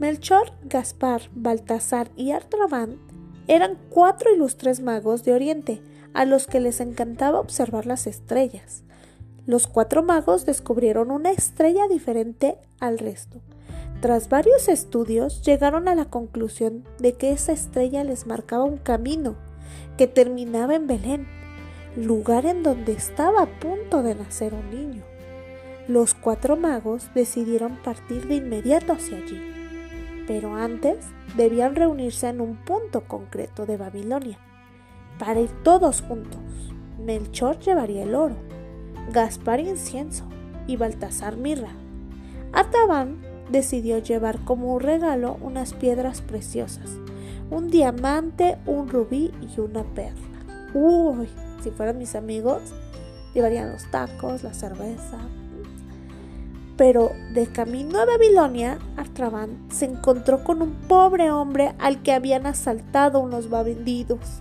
Melchor, Gaspar, Baltasar y Artrabán eran cuatro ilustres magos de Oriente, a los que les encantaba observar las estrellas. Los cuatro magos descubrieron una estrella diferente al resto. Tras varios estudios llegaron a la conclusión de que esa estrella les marcaba un camino que terminaba en Belén, lugar en donde estaba a punto de nacer un niño. Los cuatro magos decidieron partir de inmediato hacia allí pero antes debían reunirse en un punto concreto de Babilonia, para ir todos juntos. Melchor llevaría el oro, Gaspar incienso y Baltasar mirra. Artaban decidió llevar como un regalo unas piedras preciosas, un diamante, un rubí y una perla. Uy, si fueran mis amigos, llevarían los tacos, la cerveza, pero de camino a Babilonia, Artaban se encontró con un pobre hombre al que habían asaltado unos bandidos.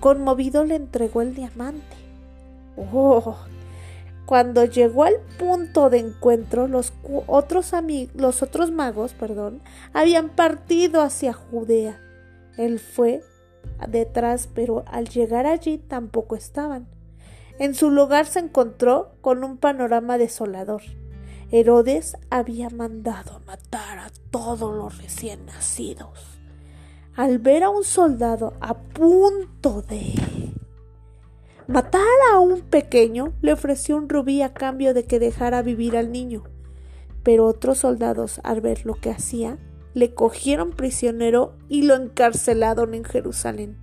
Conmovido le entregó el diamante. Oh, cuando llegó al punto de encuentro, los otros, los otros magos perdón, habían partido hacia Judea. Él fue detrás, pero al llegar allí tampoco estaban. En su lugar se encontró con un panorama desolador. Herodes había mandado matar a todos los recién nacidos. Al ver a un soldado a punto de matar a un pequeño, le ofreció un rubí a cambio de que dejara vivir al niño. Pero otros soldados, al ver lo que hacía, le cogieron prisionero y lo encarcelaron en Jerusalén.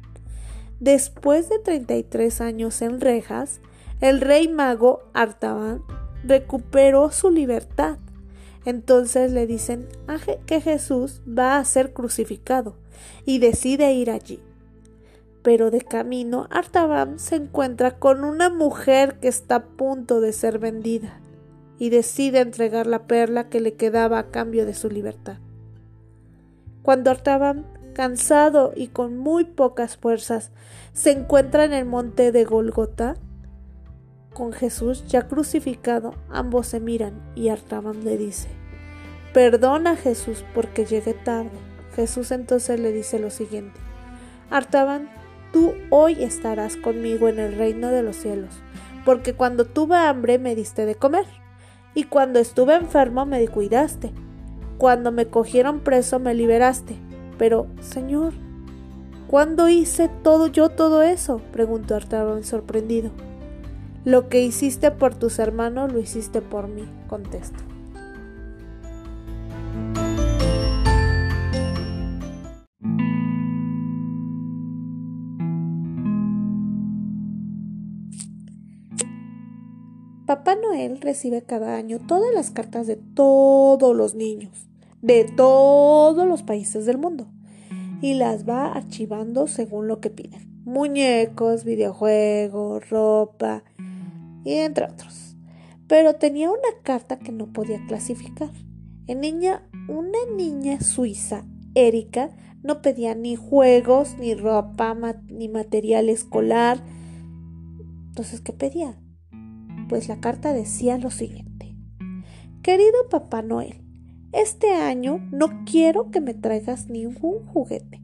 Después de 33 años en rejas, el rey mago Artaban recuperó su libertad. Entonces le dicen que Jesús va a ser crucificado y decide ir allí. Pero de camino, Artaban se encuentra con una mujer que está a punto de ser vendida y decide entregar la perla que le quedaba a cambio de su libertad. Cuando Artaban, cansado y con muy pocas fuerzas, se encuentra en el monte de Golgota, con Jesús ya crucificado, ambos se miran y Artaban le dice, Perdona Jesús porque llegué tarde. Jesús entonces le dice lo siguiente, Artaban, tú hoy estarás conmigo en el reino de los cielos, porque cuando tuve hambre me diste de comer, y cuando estuve enfermo me cuidaste, cuando me cogieron preso me liberaste. Pero, Señor, ¿cuándo hice todo yo todo eso? preguntó Artaban sorprendido. Lo que hiciste por tus hermanos lo hiciste por mí, contesta. Papá Noel recibe cada año todas las cartas de todos los niños, de todos los países del mundo, y las va archivando según lo que piden. Muñecos, videojuegos, ropa, y entre otros. Pero tenía una carta que no podía clasificar. En niña, una niña suiza, Erika, no pedía ni juegos, ni ropa, ni material escolar. Entonces, ¿qué pedía? Pues la carta decía lo siguiente. Querido Papá Noel, este año no quiero que me traigas ningún juguete,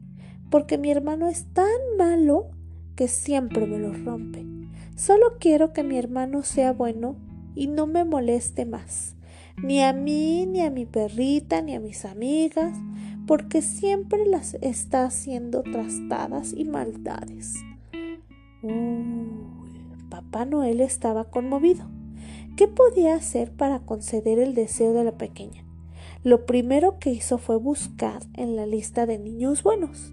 porque mi hermano es tan malo que siempre me lo rompe. Solo quiero que mi hermano sea bueno y no me moleste más, ni a mí, ni a mi perrita, ni a mis amigas, porque siempre las está haciendo trastadas y maldades. Papá Noel estaba conmovido. ¿Qué podía hacer para conceder el deseo de la pequeña? Lo primero que hizo fue buscar en la lista de niños buenos.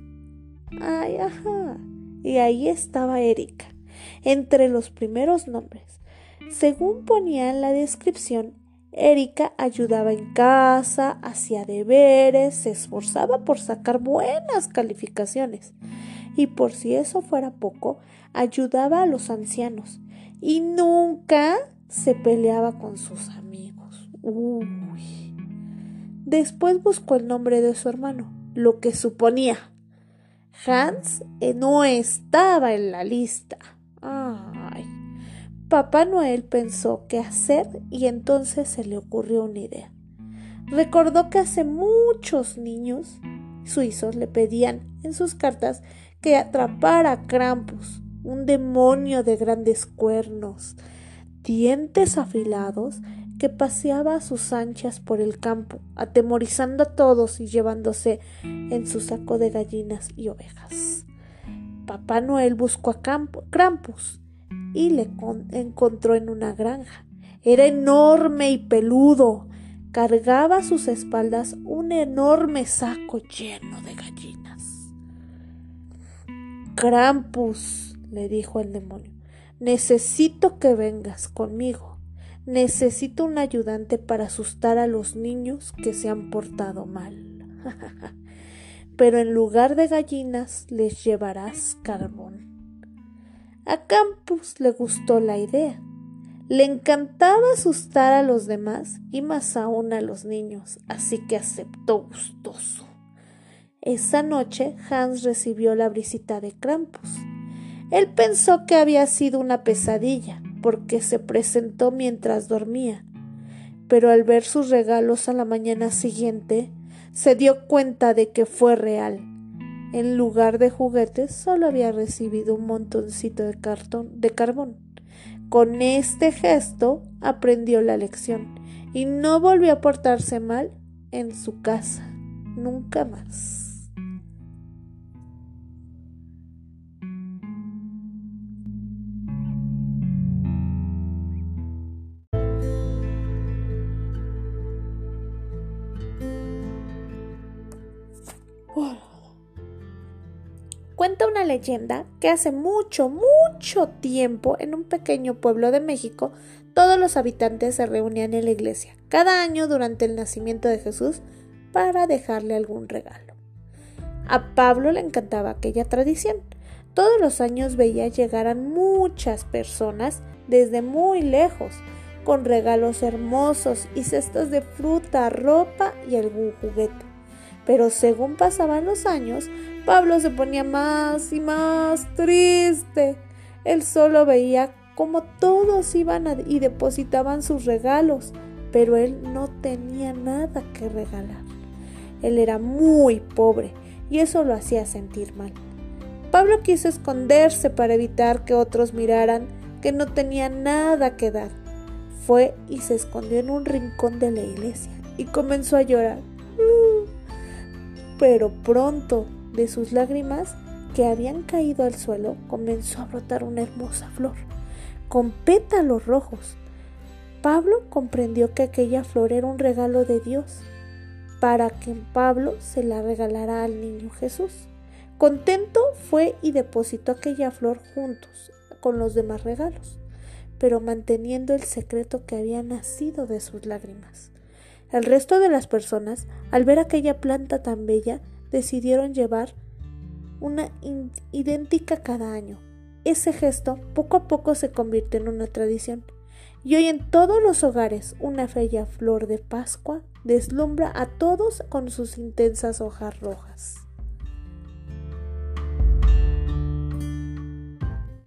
Ay, ajá. Y ahí estaba Erika entre los primeros nombres. Según ponía en la descripción, Erika ayudaba en casa, hacía deberes, se esforzaba por sacar buenas calificaciones y por si eso fuera poco, ayudaba a los ancianos y nunca se peleaba con sus amigos. Uy. Después buscó el nombre de su hermano, lo que suponía. Hans no estaba en la lista. Ay. Papá Noel pensó qué hacer y entonces se le ocurrió una idea. Recordó que hace muchos niños suizos le pedían en sus cartas que atrapara a Krampus, un demonio de grandes cuernos, dientes afilados que paseaba a sus anchas por el campo, atemorizando a todos y llevándose en su saco de gallinas y ovejas. Papá Noel buscó a Krampus y le encontró en una granja. Era enorme y peludo. Cargaba a sus espaldas un enorme saco lleno de gallinas. Krampus, le dijo el demonio, necesito que vengas conmigo. Necesito un ayudante para asustar a los niños que se han portado mal. Pero en lugar de gallinas les llevarás carbón. A Campus le gustó la idea. Le encantaba asustar a los demás y más aún a los niños, así que aceptó gustoso. Esa noche Hans recibió la visita de Krampus. Él pensó que había sido una pesadilla, porque se presentó mientras dormía, pero al ver sus regalos a la mañana siguiente, se dio cuenta de que fue real. En lugar de juguetes, solo había recibido un montoncito de cartón de carbón. Con este gesto aprendió la lección y no volvió a portarse mal en su casa, nunca más. Cuenta una leyenda que hace mucho, mucho tiempo en un pequeño pueblo de México todos los habitantes se reunían en la iglesia cada año durante el nacimiento de Jesús para dejarle algún regalo. A Pablo le encantaba aquella tradición. Todos los años veía llegar a muchas personas desde muy lejos, con regalos hermosos y cestas de fruta, ropa y algún juguete. Pero según pasaban los años, Pablo se ponía más y más triste. Él solo veía cómo todos iban y depositaban sus regalos, pero él no tenía nada que regalar. Él era muy pobre y eso lo hacía sentir mal. Pablo quiso esconderse para evitar que otros miraran que no tenía nada que dar. Fue y se escondió en un rincón de la iglesia y comenzó a llorar pero pronto de sus lágrimas que habían caído al suelo comenzó a brotar una hermosa flor, con pétalos rojos. Pablo comprendió que aquella flor era un regalo de Dios, para que Pablo se la regalara al niño Jesús. Contento fue y depositó aquella flor juntos con los demás regalos, pero manteniendo el secreto que había nacido de sus lágrimas. El resto de las personas, al ver aquella planta tan bella, decidieron llevar una idéntica cada año. Ese gesto poco a poco se convirtió en una tradición, y hoy en todos los hogares una bella flor de Pascua deslumbra a todos con sus intensas hojas rojas.